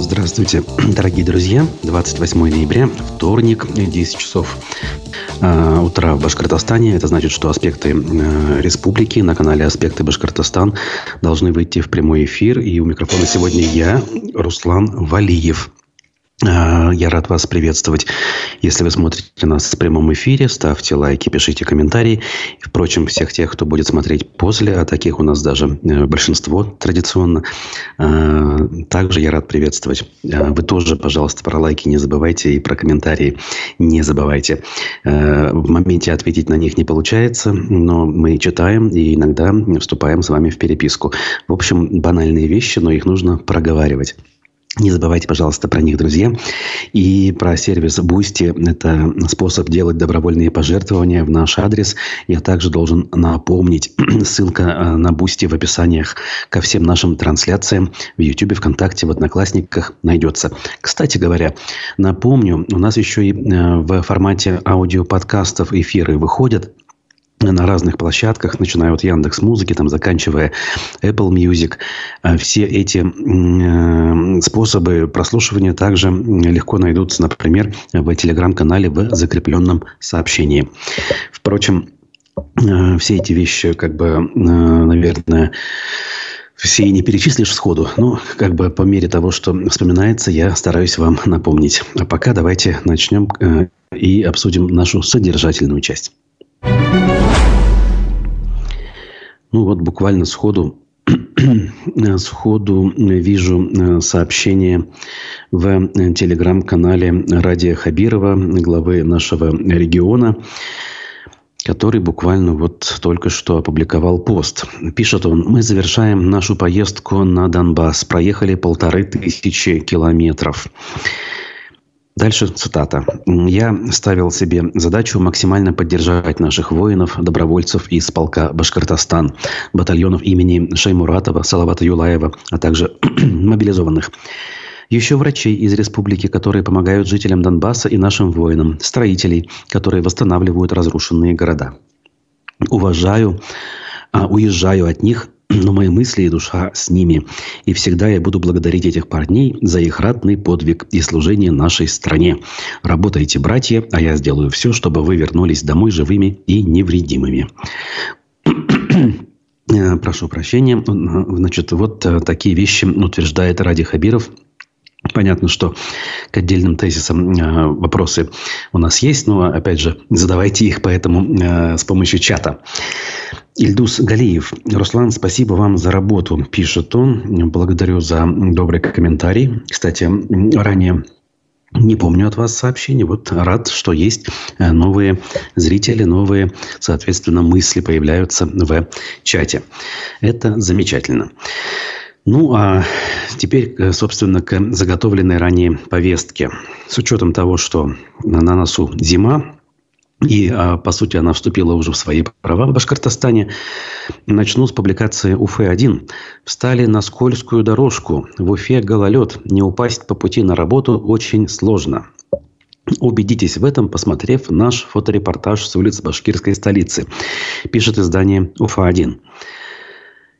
Здравствуйте, дорогие друзья. 28 ноября, вторник, 10 часов э, утра в Башкортостане. Это значит, что аспекты э, республики на канале «Аспекты Башкортостан» должны выйти в прямой эфир. И у микрофона сегодня я, Руслан Валиев. А, я рад вас приветствовать. Если вы смотрите нас в прямом эфире, ставьте лайки, пишите комментарии. Впрочем, всех тех, кто будет смотреть после, а таких у нас даже э, большинство традиционно, а, также я рад приветствовать. Вы тоже, пожалуйста, про лайки не забывайте и про комментарии не забывайте. В моменте ответить на них не получается, но мы читаем и иногда вступаем с вами в переписку. В общем, банальные вещи, но их нужно проговаривать. Не забывайте, пожалуйста, про них, друзья. И про сервис Boosty. Это способ делать добровольные пожертвования в наш адрес. Я также должен напомнить. Ссылка э, на Boosty в описаниях ко всем нашим трансляциям в YouTube, ВКонтакте, в Одноклассниках найдется. Кстати говоря, напомню, у нас еще и э, в формате аудиоподкастов эфиры выходят на разных площадках, начиная от Яндекс Музыки, там, заканчивая Apple Music. А все эти э, способы прослушивания также легко найдутся, например, в телеграм-канале в закрепленном сообщении. Впрочем, э, все эти вещи, как бы, э, наверное, все не перечислишь сходу, но как бы по мере того, что вспоминается, я стараюсь вам напомнить. А пока давайте начнем и обсудим нашу содержательную часть. Ну вот буквально сходу сходу вижу э, сообщение в э, телеграм-канале Радия Хабирова, главы нашего региона, который буквально вот только что опубликовал пост. Пишет он, мы завершаем нашу поездку на Донбасс. Проехали полторы тысячи километров. Дальше цитата. «Я ставил себе задачу максимально поддержать наших воинов, добровольцев из полка «Башкортостан», батальонов имени Шаймуратова, Салавата Юлаева, а также мобилизованных. Еще врачей из республики, которые помогают жителям Донбасса и нашим воинам, строителей, которые восстанавливают разрушенные города. Уважаю, а уезжаю от них но мои мысли и душа с ними. И всегда я буду благодарить этих парней за их ратный подвиг и служение нашей стране. Работайте, братья, а я сделаю все, чтобы вы вернулись домой живыми и невредимыми. Прошу прощения. Значит, вот э, такие вещи утверждает Ради Хабиров – Понятно, что к отдельным тезисам э, вопросы у нас есть, но, опять же, задавайте их поэтому э, с помощью чата. Ильдус Галиев. Руслан, спасибо вам за работу, пишет он. Благодарю за добрый комментарий. Кстати, ранее не помню от вас сообщений. Вот рад, что есть э, новые зрители, новые, соответственно, мысли появляются в чате. Это замечательно. Ну, а теперь, э, собственно, к заготовленной ранее повестке. С учетом того, что на носу зима, и, а, по сути, она вступила уже в свои права в Башкортостане. Начну с публикации УФ-1. Встали на скользкую дорожку. В Уфе гололед. Не упасть по пути на работу очень сложно. Убедитесь в этом, посмотрев наш фоторепортаж с улиц башкирской столицы. Пишет издание УФА-1.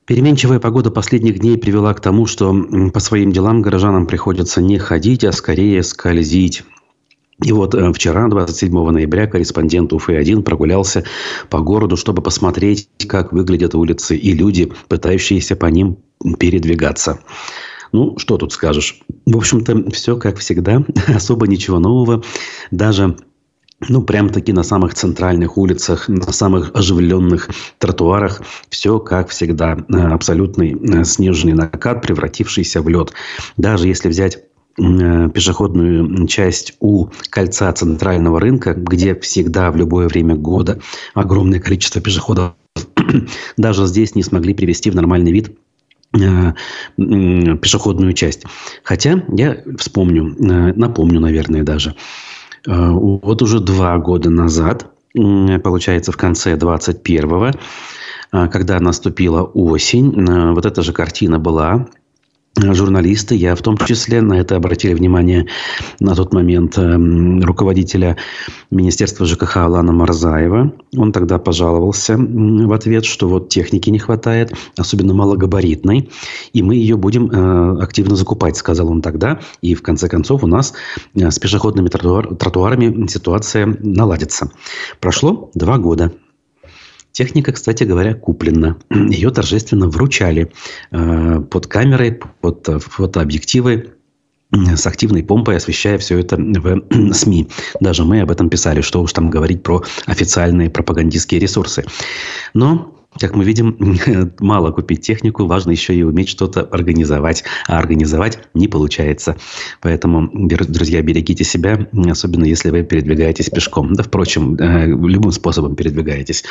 Переменчивая погода последних дней привела к тому, что по своим делам горожанам приходится не ходить, а скорее скользить. И вот э, вчера, 27 ноября, корреспондент УФ-1 прогулялся по городу, чтобы посмотреть, как выглядят улицы и люди, пытающиеся по ним передвигаться. Ну, что тут скажешь? В общем-то, все как всегда, особо ничего нового. Даже ну, прям-таки на самых центральных улицах, на самых оживленных тротуарах. Все, как всегда, э, абсолютный э, снежный накат, превратившийся в лед. Даже если взять пешеходную часть у кольца центрального рынка, где всегда в любое время года огромное количество пешеходов, даже здесь не смогли привести в нормальный вид пешеходную часть. Хотя я вспомню, напомню, наверное, даже, Э, вот уже два года назад, получается, в конце 21-го, э, когда наступила осень, э, вот эта же картина была журналисты, я в том числе, на это обратили внимание на тот момент эм, руководителя Министерства ЖКХ Алана Марзаева. Он тогда пожаловался в ответ, что вот техники не хватает, особенно малогабаритной, и мы ее будем э, активно закупать, сказал он тогда. И в конце концов у нас э, с пешеходными тротуар, тротуарами ситуация наладится. Прошло два года. Техника, кстати говоря, куплена. Ее торжественно вручали э, под камерой, под э, фотообъективы с активной помпой, освещая все это в СМИ. Даже мы об этом писали, что уж там говорить про официальные пропагандистские ресурсы. Но как мы видим, мало купить технику, важно еще и уметь что-то организовать. А организовать не получается. Поэтому, друзья, берегите себя, особенно если вы передвигаетесь пешком. Да, впрочем, э, любым способом передвигаетесь.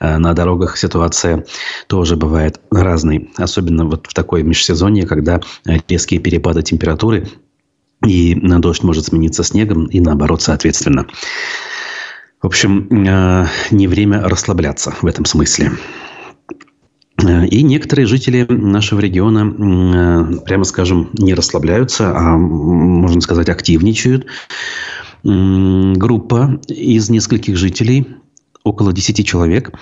Э, на дорогах ситуация тоже бывает разной. Особенно вот в такой межсезонье, когда резкие перепады температуры и дождь может смениться снегом и наоборот соответственно. В общем, э, не время расслабляться в этом смысле. Э, и некоторые жители нашего региона, э, прямо скажем, не расслабляются, а, можно сказать, активничают. Группа из нескольких жителей, около 10 человек,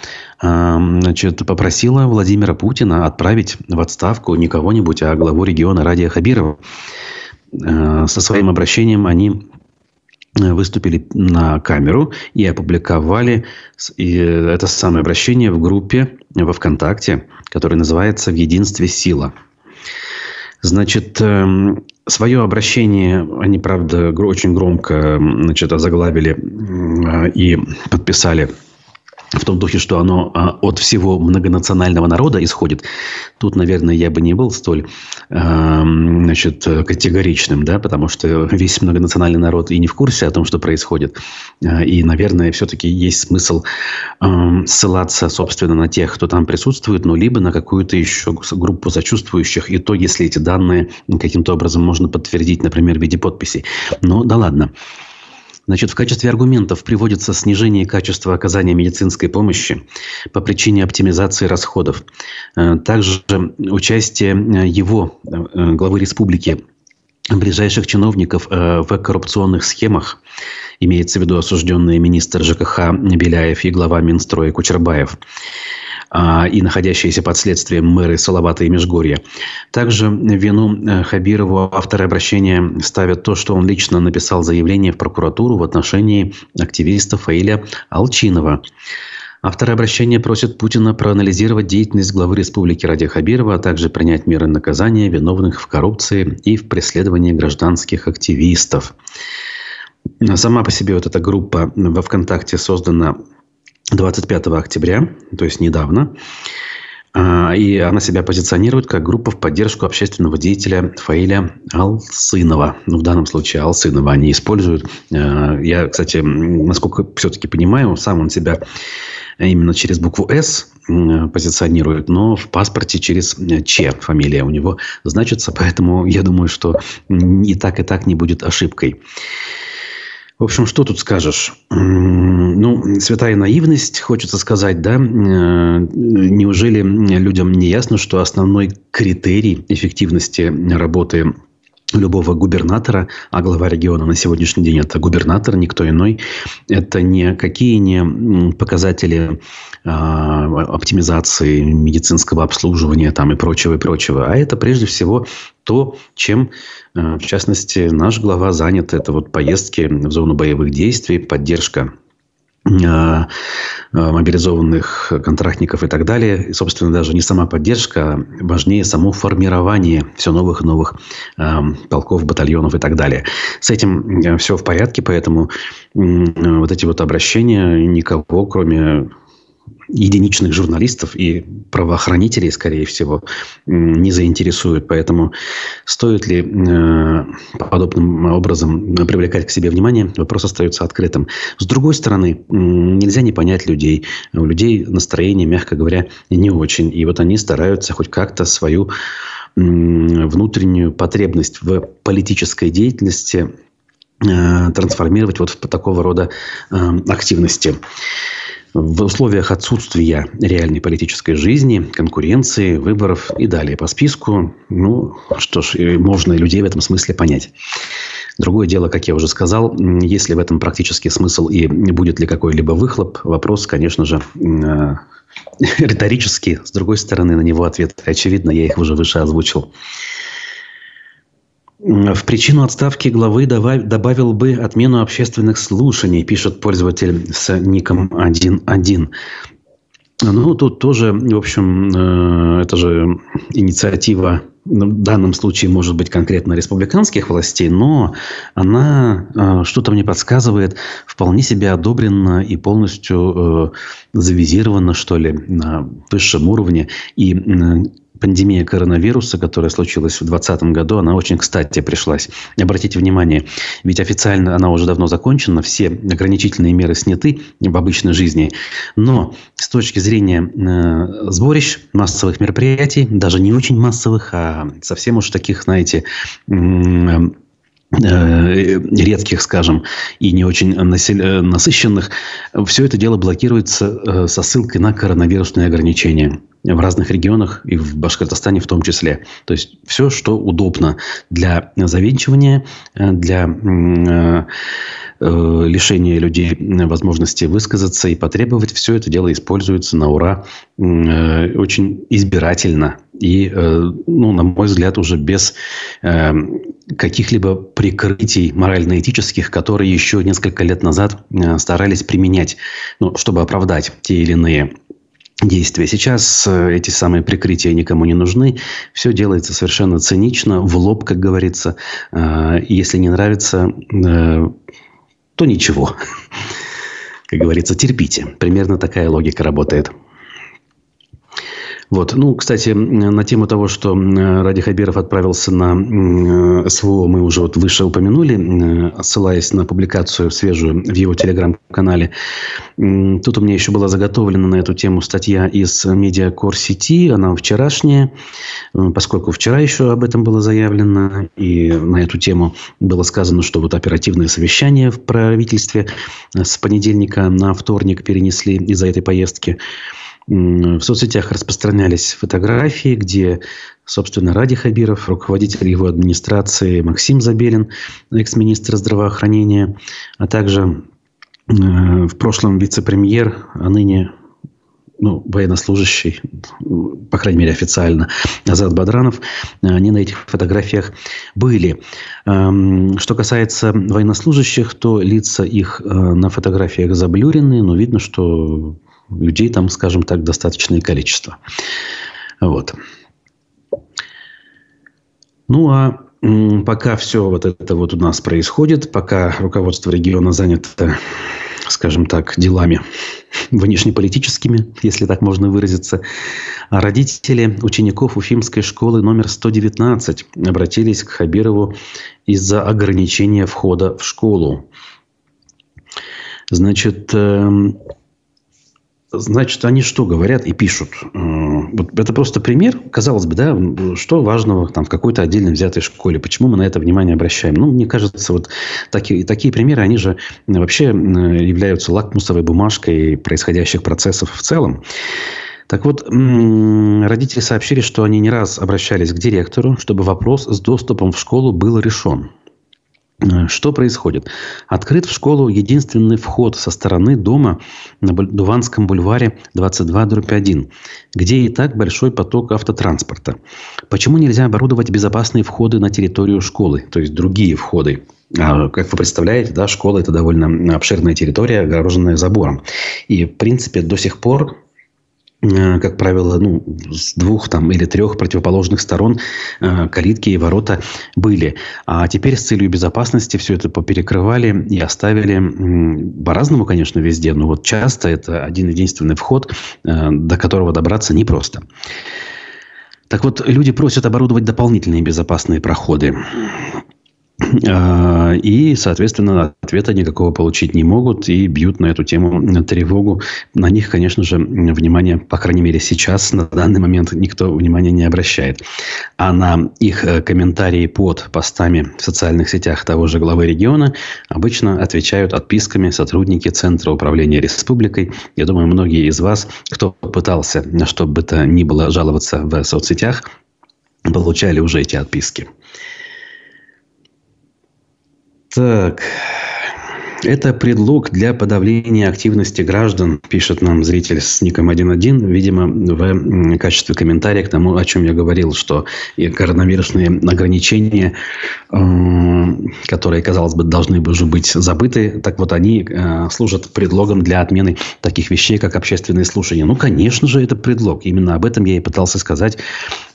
э, значит, попросила Владимира Путина отправить в отставку не кого-нибудь, а главу региона Радия Хабирова. Со своим обращением они выступили на камеру и опубликовали это самое обращение в группе во ВКонтакте, которая называется «В единстве сила». Значит, эм, свое обращение они, правда, очень громко значит, озаглавили и подписали в том духе, что оно а, от всего многонационального народа исходит. Тут, наверное, я бы не был столь значит, категоричным, да, потому что весь многонациональный народ и не в курсе о том, что происходит. А, и, наверное, все-таки есть смысл ссылаться, собственно, на тех, кто там присутствует, но либо на какую-то еще группу сочувствующих, и то, если эти данные каким-то образом можно подтвердить, например, в виде подписей. Но да ладно. Значит, в качестве аргументов приводится снижение качества оказания медицинской помощи по причине оптимизации расходов. Э, также участие э, его, э, главы республики, ближайших чиновников в коррупционных схемах, имеется в виду осужденный министр ЖКХ Беляев и глава Минстроя Кучербаев. А, и находящиеся под следствием мэры Салавата и Межгорья. Также вину э, Хабирову авторы обращения ставят то, что он лично написал заявление в прокуратуру в отношении активиста Фаиля Алчинова. Авторы обращения просят Путина проанализировать деятельность главы республики Ради Хабирова, а также принять меры наказания виновных в коррупции и в преследовании гражданских активистов. Сама по себе вот эта группа во ВКонтакте создана 25 октября, то есть недавно. А, и она себя позиционирует как группа в поддержку общественного деятеля Фаиля Алсынова. Ну, в данном случае Алсынова они используют. А, я, кстати, насколько все-таки понимаю, сам он себя именно через букву «С» позиционирует, но в паспорте через «Ч» фамилия у него значится. Поэтому я думаю, что и так, и так не будет ошибкой. В общем, что тут скажешь? Ну, святая наивность, хочется сказать, да? Э, неужели людям не ясно, что основной критерий эффективности работы любого губернатора, а глава региона на сегодняшний день это губернатор, никто иной. Это не какие не показатели э, оптимизации медицинского обслуживания там и прочего, и прочего, а это прежде всего то, чем, э, в частности, наш глава занят. Это вот поездки в зону боевых действий, поддержка мобилизованных контрактников и так далее. И, собственно, даже не сама поддержка, а важнее само формирование все новых и новых э, полков, батальонов и так далее. С этим э, все в порядке, поэтому вот эти вот обращения никого, кроме единичных журналистов и правоохранителей, скорее всего, не заинтересует. Поэтому стоит ли э, подобным образом привлекать к себе внимание, вопрос остается открытым. С другой стороны, нельзя не понять людей. У людей настроение, мягко говоря, не очень. И вот они стараются хоть как-то свою внутреннюю потребность в политической деятельности э, трансформировать вот в такого рода э, активности. В условиях отсутствия реальной политической жизни, конкуренции, выборов и далее по списку, ну, что ж, можно людей в этом смысле понять. Другое дело, как я уже сказал, есть ли в этом практический смысл и будет ли какой-либо выхлоп, вопрос, конечно же, э, риторический. С другой стороны, на него ответ очевидно, я их уже выше озвучил. В причину отставки главы добавил бы отмену общественных слушаний, пишет пользователь с ником 1.1. Ну, тут тоже, в общем, э, это же инициатива в данном случае может быть конкретно республиканских властей, но она, э, что-то мне подсказывает, вполне себе одобрена и полностью э, завизирована, что ли, на высшем уровне. И пандемия коронавируса, которая случилась в 2020 году, она очень кстати пришлась. Обратите внимание, ведь официально она уже давно закончена, все ограничительные меры сняты в обычной жизни. Но с точки зрения э, сборищ, массовых мероприятий, даже не очень массовых, а совсем уж таких, знаете, э, редких, скажем, и не очень насыщенных, все это дело блокируется э, со ссылкой на коронавирусные ограничения в разных регионах и в Башкортостане в том числе. То есть все, что удобно для завинчивания, э, для э, э, лишения людей возможности высказаться и потребовать, все это дело используется на ура очень избирательно и, ну, на мой взгляд, уже без каких-либо прикрытий морально-этических, которые еще несколько лет назад старались применять, ну, чтобы оправдать те или иные действия. Сейчас э, эти самые прикрытия никому не нужны. Все делается совершенно цинично, в лоб, как говорится. Э, если не нравится, э, то ничего. Как говорится, терпите. Примерно такая логика работает. Вот. Ну, кстати, на тему того, что Ради Хабиров отправился на СВО, мы уже вот выше упомянули, ссылаясь на публикацию свежую в его телеграм-канале. Тут у меня еще была заготовлена на эту тему статья из Медиакор сети. Она вчерашняя, поскольку вчера еще об этом было заявлено. И на эту тему было сказано, что вот оперативное совещание в правительстве с понедельника на вторник перенесли из-за этой поездки. В соцсетях распространялись фотографии, где, собственно, Ради Хабиров, руководитель его администрации Максим Забелин, экс-министр здравоохранения, а также э, в прошлом вице-премьер, а ныне ну, военнослужащий, по крайней мере, официально, Азат Бадранов, они на этих фотографиях были. Эм, что касается военнослужащих, то лица их э, на фотографиях заблюрены, но видно, что людей там, скажем так, достаточное количество. Вот. Ну, а пока все вот это вот у нас происходит, пока руководство региона занято, скажем так, делами внешнеполитическими, если так можно выразиться, а родители учеников Уфимской школы номер 119 обратились к Хабирову из-за ограничения входа в школу. Значит, эм, Значит, они что говорят и пишут? Э, вот это просто пример, казалось бы, да, что важного там в какой-то отдельно взятой школе, почему мы на это внимание обращаем? Ну, мне кажется, вот такие, такие примеры, они же вообще являются лакмусовой бумажкой происходящих процессов в целом. Так вот, родители сообщили, что они не раз обращались к директору, чтобы вопрос с доступом в школу был решен. Э, что происходит? Открыт в школу единственный вход со стороны дома на Дуванском бульваре 22-1, где и так большой поток автотранспорта. Почему нельзя оборудовать безопасные входы на территорию школы, то есть другие входы? А, как вы представляете, да, школа – это довольно обширная территория, огороженная забором. И, в принципе, до сих пор как правило, ну, с двух там, или трех противоположных сторон э, калитки и ворота были. А теперь с целью безопасности все это поперекрывали и оставили по-разному, конечно, везде, но вот часто это один единственный вход, э, до которого добраться непросто. Так вот, люди просят оборудовать дополнительные безопасные проходы. Э, и, соответственно, ответа никакого получить не могут и бьют на эту тему тревогу. На них, конечно же, внимание, по крайней мере, сейчас, на данный момент, никто внимания не обращает. А на их э, комментарии под постами в социальных сетях того же главы региона обычно отвечают отписками сотрудники Центра управления республикой. Я думаю, многие из вас, кто пытался, чтобы бы то ни было, жаловаться в соцсетях, получали уже эти отписки. Так, это предлог для подавления активности граждан, пишет нам зритель с ником 1.1, видимо, в качестве комментария к тому, о чем я говорил, что коронавирусные ограничения, э, которые, казалось бы, должны уже быть забыты, так вот они э, служат предлогом для отмены таких вещей, как общественные слушания. Ну, конечно же, это предлог. Именно об этом я и пытался сказать.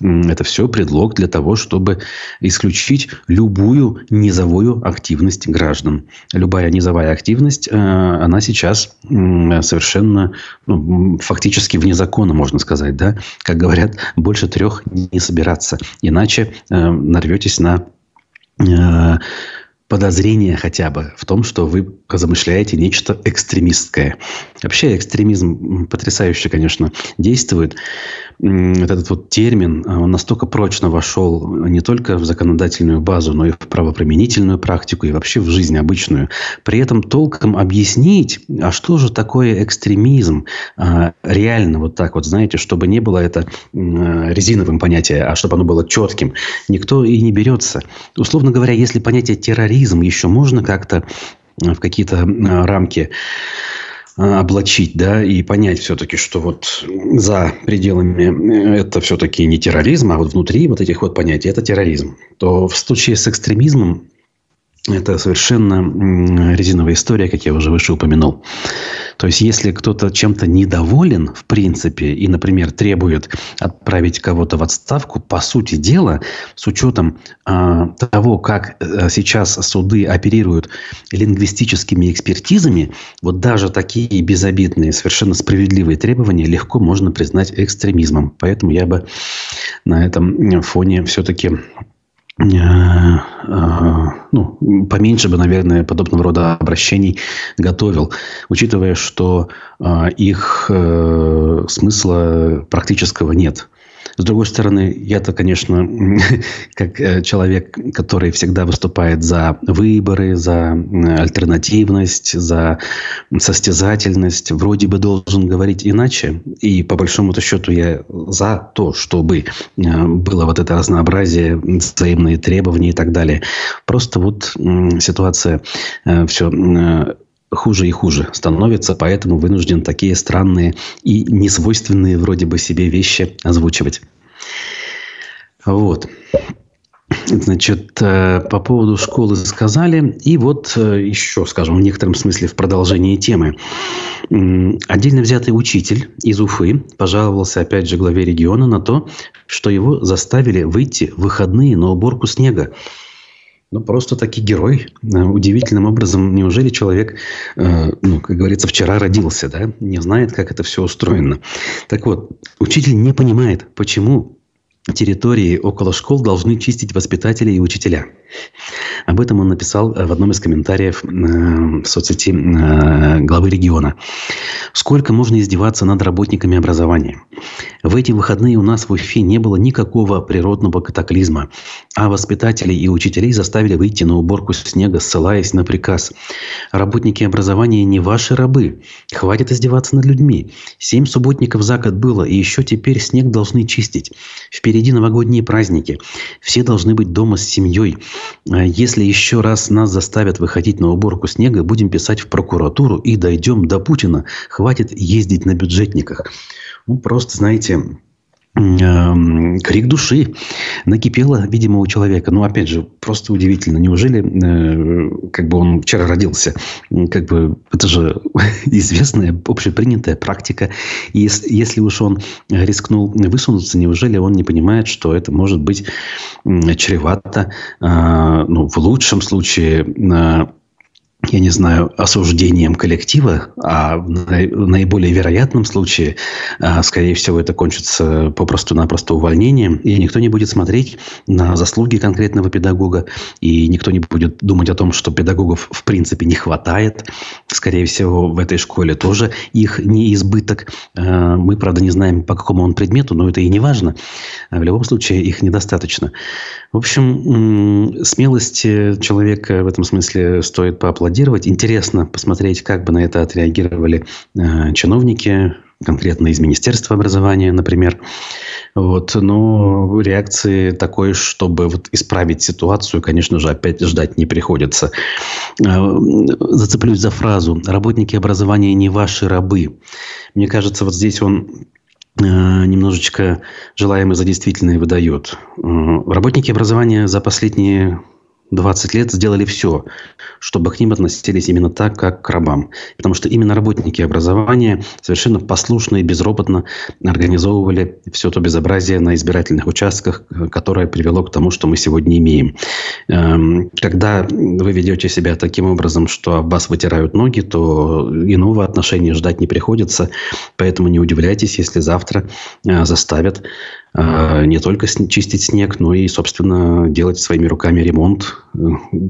Это все предлог для того, чтобы исключить любую низовую активность граждан. Любая низовая трудовая активность, э, она сейчас совершенно ну, фактически вне закона, можно сказать. Да? Как говорят, больше трех не собираться. Иначе э, нарветесь на э, подозрение хотя бы в том, что вы замышляете нечто экстремистское. Вообще экстремизм потрясающе, конечно, действует этот вот термин, а, он настолько прочно вошел не только в законодательную базу, но и в правоприменительную практику, и вообще в жизнь обычную. При этом толком объяснить, а что же такое экстремизм, а, реально вот так вот, знаете, чтобы не было это резиновым понятием, а чтобы оно было четким, никто и не берется. Условно говоря, если понятие терроризм еще можно как-то в какие-то рамки а, облачить, да, и понять все-таки, что вот за пределами э, это все-таки не терроризм, а вот внутри вот этих вот понятий это терроризм, то в случае с экстремизмом это совершенно резиновая история, как я уже выше упомянул. То есть, если кто-то чем-то недоволен, в принципе, и, например, требует отправить кого-то в отставку, по сути дела, с учетом э, того, как э, сейчас суды оперируют лингвистическими экспертизами, вот даже такие безобидные, совершенно справедливые требования легко можно признать экстремизмом. Поэтому я бы на этом фоне все-таки ну, поменьше бы, наверное, подобного рода обращений готовил, учитывая, что э, их смысла практического нет. С другой стороны, я-то, конечно, как э, человек, который всегда выступает за выборы, за альтернативность, за состязательность, вроде бы должен говорить иначе. И по большому-то счету я за то, чтобы э, было вот это разнообразие, взаимные требования и так далее. Просто вот ситуация э, все хуже и хуже становится, поэтому вынужден такие странные и несвойственные вроде бы себе вещи озвучивать. Вот. Значит, э, по поводу школы сказали. И вот э, еще, скажем, в некотором смысле в продолжении темы. Отдельно взятый учитель из Уфы пожаловался, опять же, главе региона на то, что его заставили выйти в выходные на уборку снега. Ну, просто таки герой. Э, удивительным образом, неужели человек, э, ну, как говорится, вчера родился, да, не знает, как это все устроено. Так вот, учитель не понимает, почему территории около школ должны чистить воспитатели и учителя. Об этом он написал э, в одном из комментариев в соцсети главы региона. Сколько можно издеваться над работниками образования? В эти выходные у нас в Уфе не было никакого природного катаклизма, а воспитателей и учителей заставили выйти на уборку снега, ссылаясь на приказ. Работники образования не ваши рабы. Хватит издеваться над людьми. Семь субботников за год было, и еще теперь снег должны чистить. Впереди новогодние праздники. Все должны быть дома с семьей. А если еще раз нас заставят выходить на уборку снега, будем писать в прокуратуру и дойдем до Путина. Хватит ездить на бюджетниках. Ну, просто, знаете, Эм, крик души накипело, видимо, у человека. Ну, опять же, просто удивительно. Неужели, э, как бы он вчера родился? Как бы это же известная, общепринятая практика. И если, если уж он рискнул высунуться, неужели он не понимает, что это может быть чревато, э, ну, в лучшем случае, э, я не знаю, осуждением коллектива, а в наиболее вероятном случае, а, скорее всего, это кончится попросту-напросто увольнением, и никто не будет смотреть на заслуги конкретного педагога, и никто не будет думать о том, что педагогов в принципе не хватает. Скорее всего, в этой школе тоже их не избыток. А, мы, правда, не знаем, по какому он предмету, но это и не важно. В любом случае, их недостаточно. В общем, смелость человека в этом смысле стоит поаплодировать аплодировать. Интересно посмотреть, как бы на это отреагировали э, чиновники, конкретно из Министерства образования, например. Вот. Но реакции такой, чтобы вот исправить ситуацию, конечно же, опять ждать не приходится. Э, зацеплюсь за фразу «работники образования не ваши рабы». Мне кажется, вот здесь он э, немножечко желаемое за действительное выдает. Э, работники образования за последние 20 лет сделали все, чтобы к ним относились именно так, как к рабам. Потому что именно работники образования совершенно послушно и безропотно организовывали все то безобразие на избирательных участках, которое привело к тому, что мы сегодня имеем. Эм, когда вы ведете себя таким образом, что об вас вытирают ноги, то иного отношения ждать не приходится. Поэтому не удивляйтесь, если завтра э, заставят не только чистить снег, но и, собственно, делать своими руками ремонт, э,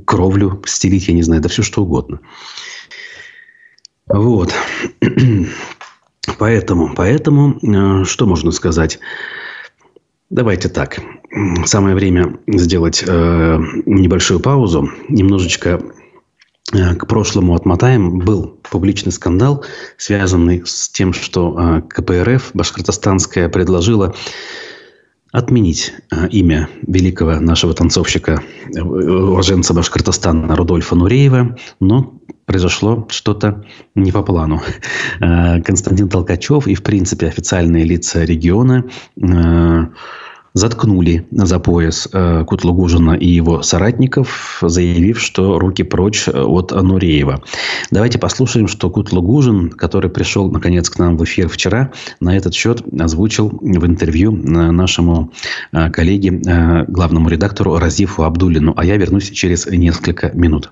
кровлю, стелить, я не знаю, да все что угодно. Вот. Поэтому, поэтому, э, что можно сказать? Давайте так. Самое время сделать э, небольшую паузу, немножечко к прошлому отмотаем. Был публичный скандал, связанный с тем, что КПРФ башкортостанская предложила отменить э, имя великого нашего танцовщика, э, уроженца Башкортостана Рудольфа Нуреева, но произошло что-то не по плану. Э, Константин Толкачев и, в принципе, официальные лица региона заткнули за пояс э, Кутлугужина и его соратников, заявив, что руки прочь от Нуреева. Давайте послушаем, что Кутлугужин, который пришел, наконец, к нам в эфир вчера, на этот счет озвучил в интервью э, нашему э, коллеге, э, главному редактору Разифу Абдулину. А я вернусь через несколько минут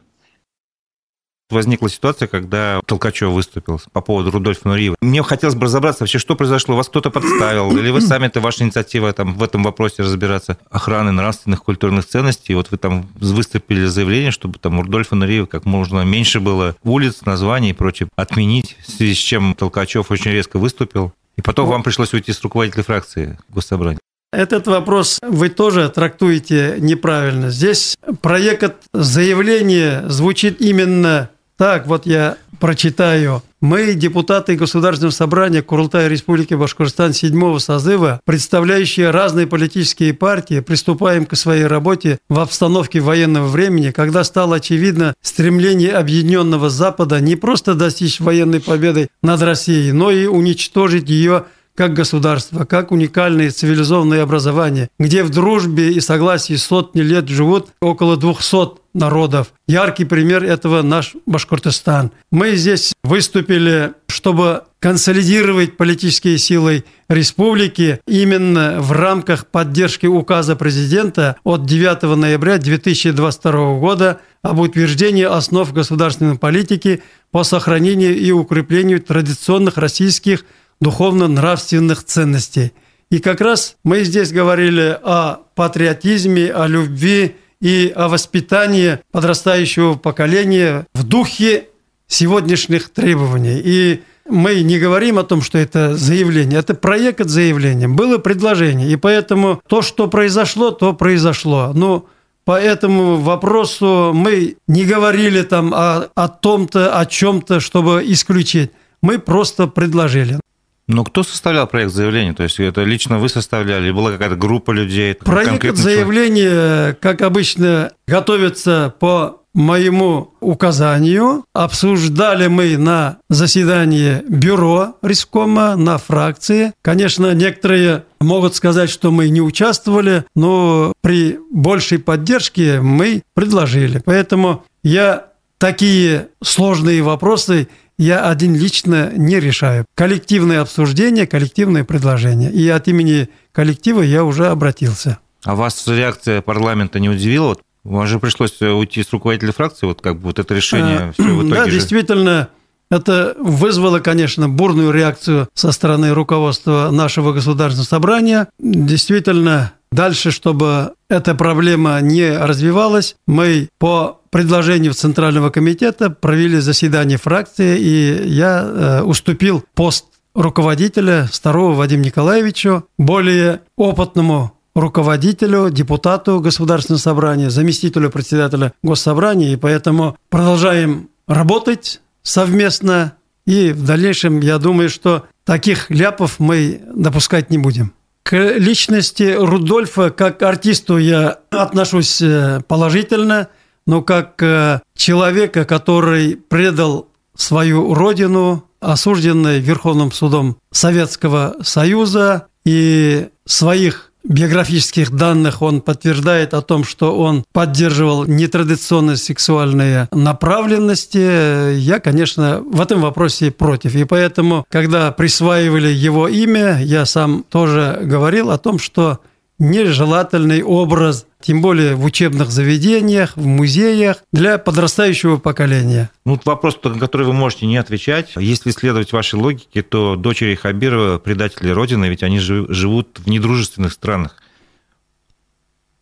возникла ситуация, когда Толкачев выступил по поводу Рудольфа Нуриева. Мне хотелось бы разобраться вообще, что произошло. Вас кто-то подставил? Или вы сами, это ваша инициатива там, в этом вопросе разбираться? Охраны нравственных, культурных ценностей. Вот вы там выступили заявление, чтобы там Рудольфа Нуриева как можно меньше было улиц, названий и прочее отменить, в связи с чем Толкачев очень резко выступил. И потом вам пришлось уйти с руководителя фракции Госсобрания. Этот вопрос вы тоже трактуете неправильно. Здесь проект заявления звучит именно так, вот я прочитаю. Мы, депутаты Государственного собрания Курултая Республики Башкортостан седьмого созыва, представляющие разные политические партии, приступаем к своей работе в обстановке военного времени, когда стало очевидно стремление Объединенного Запада не просто достичь военной победы над Россией, но и уничтожить ее как государство, как уникальное цивилизованное образование, где в дружбе и согласии сотни лет живут около 200 народов. Яркий пример этого наш Башкортостан. Мы здесь выступили, чтобы консолидировать политические силы республики именно в рамках поддержки указа президента от 9 ноября 2022 года об утверждении основ государственной политики по сохранению и укреплению традиционных российских духовно-нравственных ценностей. И как раз мы здесь говорили о патриотизме, о любви и о воспитании подрастающего поколения в духе сегодняшних требований. И мы не говорим о том, что это заявление, это проект заявления. Было предложение, и поэтому то, что произошло, то произошло. Но по этому вопросу мы не говорили там о, о том-то, о чем-то, чтобы исключить. Мы просто предложили. Но кто составлял проект заявления? То есть это лично вы составляли, была какая-то группа людей? Проект заявления, как обычно, готовится по моему указанию. Обсуждали мы на заседании бюро Рискома, на фракции. Конечно, некоторые могут сказать, что мы не участвовали, но при большей поддержке мы предложили. Поэтому я такие сложные вопросы я один лично не решаю. Коллективное обсуждение, коллективное предложение. И от имени коллектива я уже обратился. А вас реакция парламента не удивила? Вам же пришлось уйти с руководителя фракции, вот как бы вот это решение. Все в итоге да, же... действительно, это вызвало, конечно, бурную реакцию со стороны руководства нашего государственного собрания. Действительно, дальше, чтобы эта проблема не развивалась, мы по предложению Центрального комитета провели заседание фракции, и я э, уступил пост руководителя Старого Вадиму Николаевичу, более опытному руководителю, депутату Государственного собрания, заместителю председателя Госсобрания, и поэтому продолжаем работать совместно, и в дальнейшем, я думаю, что таких ляпов мы допускать не будем. К личности Рудольфа как артисту я отношусь э, положительно, но как э, человека, который предал свою родину, осужденный Верховным судом Советского Союза и своих биографических данных он подтверждает о том, что он поддерживал нетрадиционные сексуальные направленности. Я, конечно, в этом вопросе против. И поэтому, когда присваивали его имя, я сам тоже говорил о том, что нежелательный образ, тем более в учебных заведениях, в музеях, для подрастающего поколения. Ну, вот вопрос, на который вы можете не отвечать. Если следовать вашей логике, то дочери Хабирова предатели Родины, ведь они живут в недружественных странах.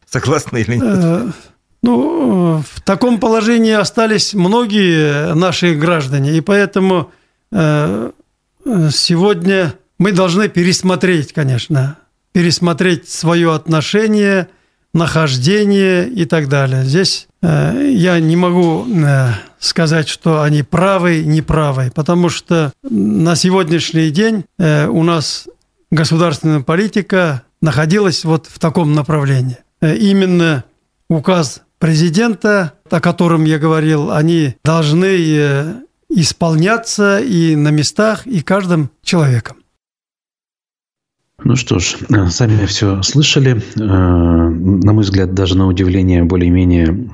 Согласны или нет? Э, ну, в таком положении остались многие наши граждане, и поэтому э, сегодня мы должны пересмотреть, конечно, пересмотреть свое отношение, нахождение и так далее. Здесь э, я не могу э, сказать, что они правы, неправы, потому что на сегодняшний день э, у нас государственная политика находилась вот в таком направлении. Э, именно указ президента, о котором я говорил, они должны э, исполняться и на местах, и каждым человеком. Ну что ж, э, сами все слышали. Э, на мой взгляд, даже на удивление более-менее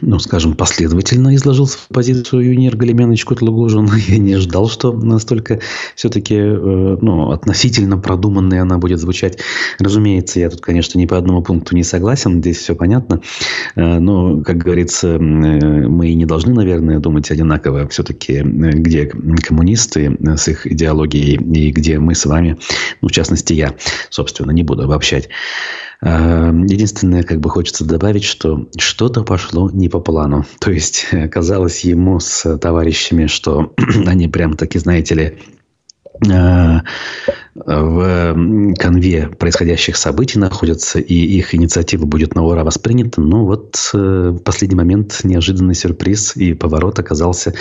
ну, скажем, последовательно изложил позицию Юнир Галимянович Кутлугужин. Я не ждал, что настолько все-таки э, ну, относительно продуманной она будет звучать. Разумеется, я тут, конечно, ни по одному пункту не согласен, здесь все понятно. Э, но, как говорится, э, мы и не должны, наверное, думать одинаково. Все-таки где коммунисты с их идеологией и где мы с вами, ну, в частности, я, собственно, не буду обобщать. Эм, единственное, как бы хочется добавить, что что-то пошло не по плану. То есть казалось ему с товарищами, что они прям таки, знаете ли, э, в конве происходящих событий находятся, и их инициатива будет на ура воспринята. Но вот э, в последний момент неожиданный сюрприз и поворот оказался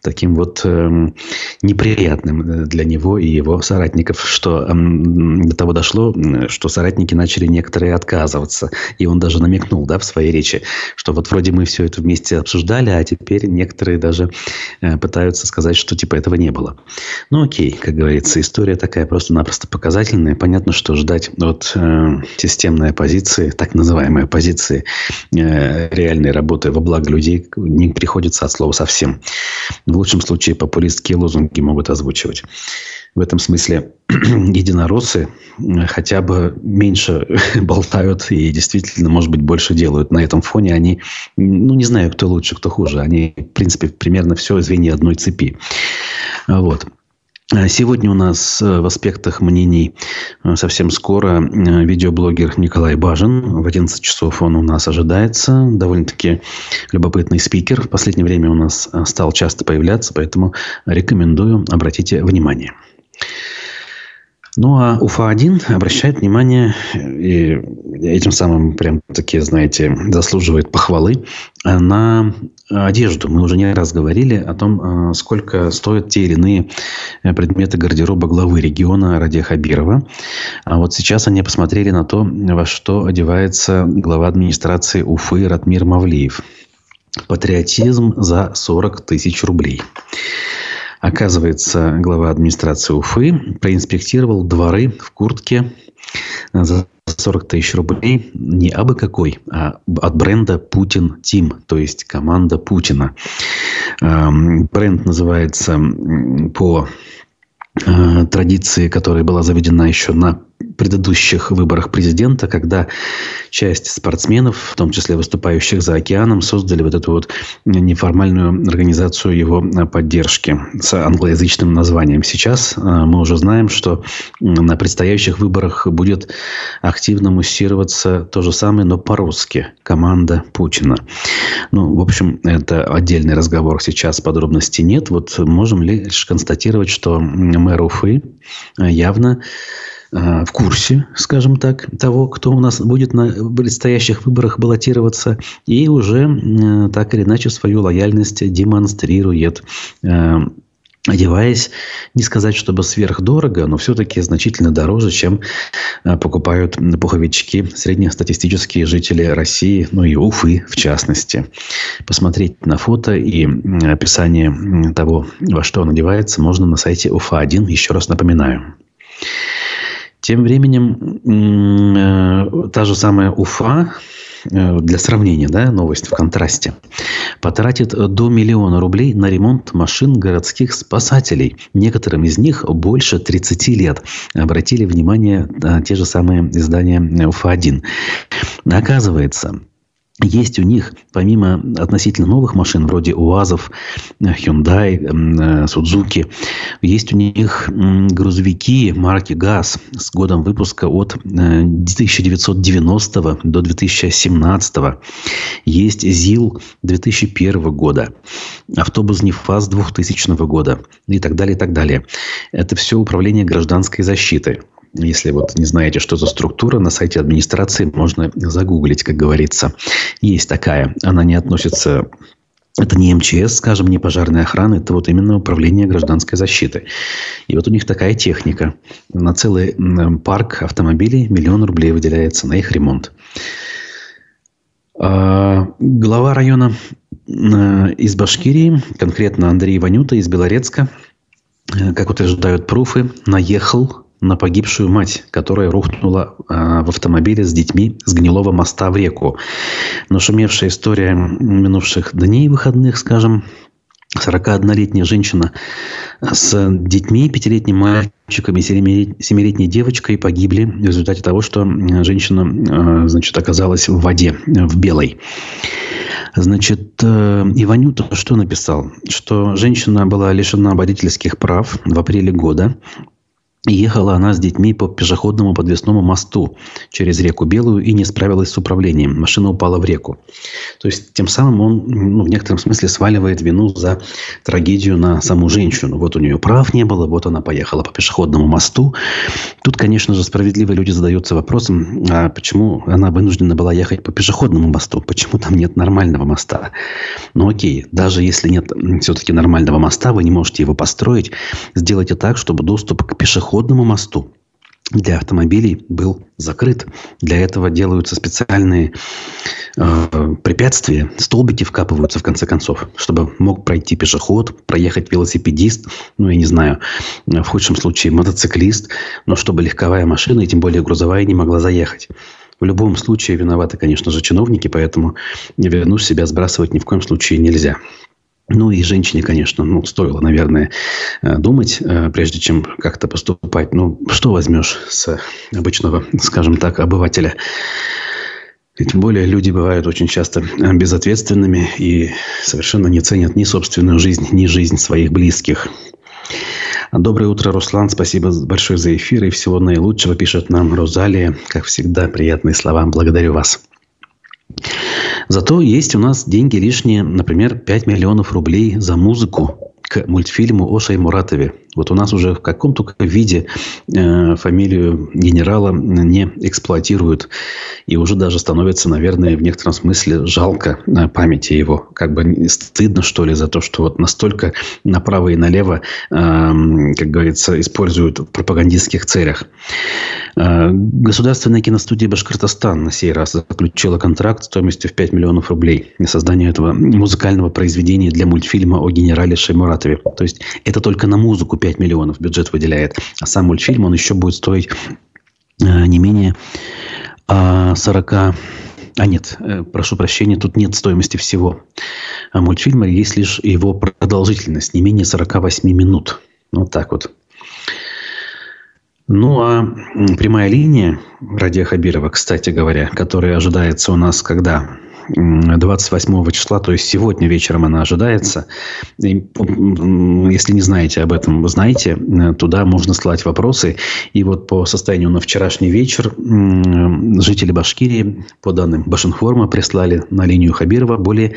таким вот эм, неприятным для него и его соратников, что до того дошло, что соратники начали некоторые отказываться. И он даже намекнул да, в своей речи, что вот вроде мы все это вместе обсуждали, а теперь некоторые даже э, пытаются сказать, что типа этого не было. Ну окей, как говорится, история такая просто просто-напросто показательная. Понятно, что ждать от э, системной оппозиции, так называемой оппозиции, э, реальной работы во благо людей не приходится от слова совсем. В лучшем случае популистские лозунги могут озвучивать. В этом смысле единороссы э, хотя бы меньше болтают и действительно, может быть, больше делают. На этом фоне они, ну, не знаю, кто лучше, кто хуже. Они, в принципе, примерно все звенья одной цепи. Вот. Э, сегодня у нас э, в аспектах мнений э, совсем скоро видеоблогер Николай Бажин. В 11 часов он у нас ожидается. Довольно-таки любопытный спикер. В последнее время у нас стал часто появляться, поэтому рекомендую, обратите внимание. Ну, а УФА-1 обращает внимание и этим самым прям таки, знаете, заслуживает похвалы на одежду. Мы уже не раз говорили о том, сколько стоят те или иные предметы гардероба главы региона Радия Хабирова. А вот сейчас они посмотрели на то, во что одевается глава администрации Уфы Ратмир Мавлиев. Патриотизм за 40 тысяч рублей. Оказывается, глава администрации Уфы проинспектировал дворы в куртке за 40 тысяч рублей не абы какой, а от бренда Путин Тим, то есть команда Путина. Эм, бренд называется по э, традиции, которая была заведена еще на предыдущих выборах президента, когда часть спортсменов, в том числе выступающих за океаном, создали вот эту вот неформальную организацию его поддержки с англоязычным названием. Сейчас э, мы уже знаем, что на предстоящих выборах будет активно муссироваться то же самое, но по-русски. Команда Путина. Ну, в общем, это отдельный разговор. Сейчас подробностей нет. Вот можем лишь констатировать, что мэр Уфы явно Э, в курсе, скажем так, того, кто у нас будет на предстоящих выборах баллотироваться, и уже э, так или иначе свою лояльность демонстрирует э, одеваясь, не сказать, чтобы сверхдорого, но все-таки значительно дороже, чем покупают пуховички среднестатистические жители России, ну и Уфы в частности. Посмотреть на фото и описание того, во что он одевается, можно на сайте УФА-1, еще раз напоминаю. Тем временем э, та же самая Уфа, э, для сравнения, да, новость в контрасте, потратит до миллиона рублей на ремонт машин городских спасателей. Некоторым из них больше 30 лет. Обратили внимание на те же самые издания Уфа-1. Оказывается, есть у них, помимо относительно новых машин, вроде УАЗов, Hyundai, э, Судзуки, есть у них грузовики марки ГАЗ с годом выпуска от 1990 э, до 2017. Есть ЗИЛ 2001 года, автобус НИФАС 2000 года и так далее, и так далее. Это все управление гражданской защиты. Если вот не знаете, что за структура, на сайте администрации можно загуглить, как говорится. Есть такая. Она не относится это не МЧС, скажем, не пожарная охрана, это вот именно управление гражданской защиты. И вот у них такая техника. На целый парк автомобилей миллион рублей выделяется на их ремонт. А, глава района из Башкирии, конкретно Андрей Ванюта из Белорецка, э, как утверждают пруфы, наехал на погибшую мать, которая рухнула э, в автомобиле с детьми с гнилого моста в реку. Но шумевшая история минувших дней выходных, скажем, 41-летняя женщина с детьми, пятилетним мальчиком и семилетней девочкой погибли в результате того, что женщина значит, оказалась в воде, в белой. Значит, э, Иванюта что написал? Что женщина была лишена водительских прав в апреле года Ехала она с детьми по пешеходному подвесному мосту через реку Белую и не справилась с управлением. Машина упала в реку. То есть, тем самым он ну, в некотором смысле сваливает вину за трагедию на саму женщину. Вот у нее прав не было, вот она поехала по пешеходному мосту. Тут, конечно же, справедливые люди задаются вопросом, а почему она вынуждена была ехать по пешеходному мосту? Почему там нет нормального моста? Ну окей, даже если нет все-таки нормального моста, вы не можете его построить. Сделайте так, чтобы доступ к пешеходному пешеходному мосту для автомобилей был закрыт. Для этого делаются специальные э, препятствия, столбики вкапываются в конце концов, чтобы мог пройти пешеход, проехать велосипедист, ну, я не знаю, в худшем случае мотоциклист, но чтобы легковая машина, и тем более грузовая, не могла заехать. В любом случае виноваты, конечно же, чиновники, поэтому вину себя сбрасывать ни в коем случае нельзя. Ну и женщине, конечно, ну, стоило, наверное, э, думать, э, прежде чем как-то поступать. Ну, что возьмешь с обычного, скажем так, обывателя? И тем более люди бывают очень часто безответственными и совершенно не ценят ни собственную жизнь, ни жизнь своих близких. Доброе утро, Руслан. Спасибо большое за эфир и всего наилучшего. Пишет нам Розалия. Как всегда, приятные слова. Благодарю вас. Зато есть у нас деньги лишние, например, 5 миллионов рублей за музыку к мультфильму о Шаймуратове. Вот у нас уже в каком то виде э, фамилию генерала не эксплуатируют. И уже даже становится, наверное, в некотором смысле жалко э, памяти его. Как бы стыдно, что ли, за то, что вот настолько направо и налево, э, как говорится, используют в пропагандистских целях. Э, государственная киностудия «Башкортостан» на сей раз заключила контракт стоимостью в 5 миллионов рублей на создание этого музыкального произведения для мультфильма о генерале Шаймуратове. То есть, это только на музыку 5 миллионов бюджет выделяет. А сам мультфильм, он еще будет стоить э, не менее 40... А, а нет, э, прошу прощения, тут нет стоимости всего. А мультфильма есть лишь его продолжительность, не менее 48 минут. Вот так вот. Ну, а прямая линия Радия Хабирова, кстати говоря, которая ожидается у нас когда? 28 числа, то есть сегодня вечером она ожидается. И, если не знаете об этом, знаете, туда можно слать вопросы. И вот по состоянию на вчерашний вечер жители Башкирии, по данным Башинформа, прислали на линию Хабирова более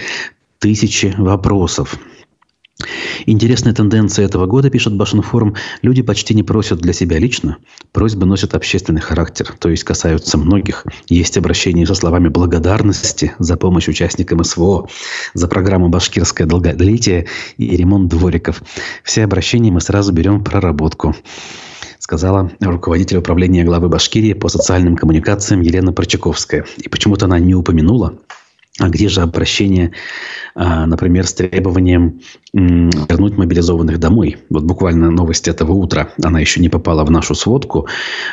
тысячи вопросов. Интересная тенденция этого года, пишет Башинформ, люди почти не просят для себя лично, просьбы носят общественный характер, то есть касаются многих. Есть обращения со словами благодарности за помощь участникам СВО, за программу «Башкирское долголетие» и ремонт двориков. Все обращения мы сразу берем в проработку сказала руководитель управления главы Башкирии по социальным коммуникациям Елена Прочаковская. И почему-то она не упомянула, а где же обращение, а, например, с требованием вернуть мобилизованных домой? Вот буквально новость этого утра. Она еще не попала в нашу сводку,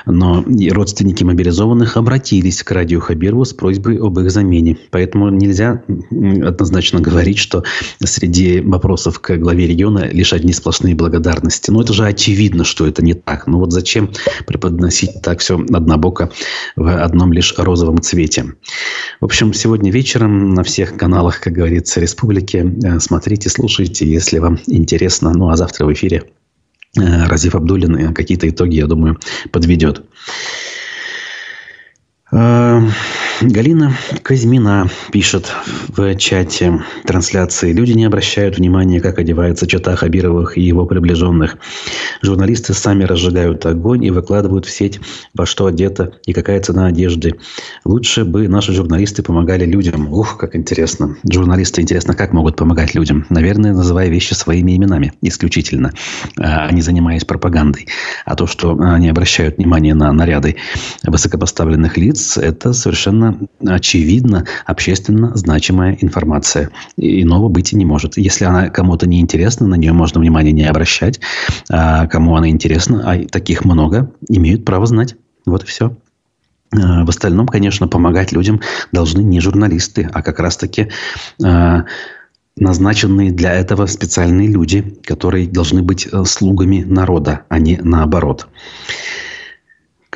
но родственники мобилизованных обратились к радио Хабирову с просьбой об их замене. Поэтому нельзя однозначно говорить, что среди вопросов к главе региона лишь одни сплошные благодарности. Ну, это же очевидно, что это не так. Ну, вот зачем преподносить так все однобоко в одном лишь розовом цвете? В общем, сегодня вечером на всех каналах, как говорится, республики. Э, смотрите, слушайте, если вам интересно. Ну, а завтра в эфире э, Разив Абдулин э, какие-то итоги, я думаю, подведет. Галина Казьмина пишет в чате трансляции. Люди не обращают внимания, как одевается чата Хабировых и его приближенных. Журналисты сами разжигают огонь и выкладывают в сеть, во что одето и какая цена одежды. Лучше бы наши журналисты помогали людям. Ух, как интересно. Журналисты, интересно, как могут помогать людям? Наверное, называя вещи своими именами исключительно, а не занимаясь пропагандой. А то, что они обращают внимание на наряды высокопоставленных лиц, это совершенно очевидно общественно значимая информация. Иного быть и не может. Если она кому-то не интересна, на нее можно внимание не обращать. А кому она интересна, а таких много, имеют право знать. Вот и все. А, в остальном, конечно, помогать людям должны не журналисты, а как раз-таки а, назначенные для этого специальные люди, которые должны быть э, слугами народа, а не наоборот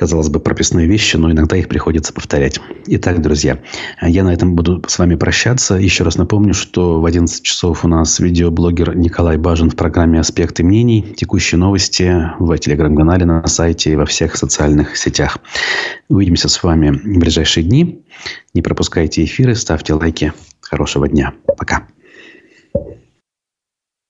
казалось бы, прописные вещи, но иногда их приходится повторять. Итак, друзья, я на этом буду с вами прощаться. Еще раз напомню, что в 11 часов у нас видеоблогер Николай Бажин в программе «Аспекты мнений». Текущие новости в телеграм-канале, на сайте и во всех социальных сетях. Увидимся с вами в ближайшие дни. Не пропускайте эфиры, ставьте лайки. Хорошего дня. Пока.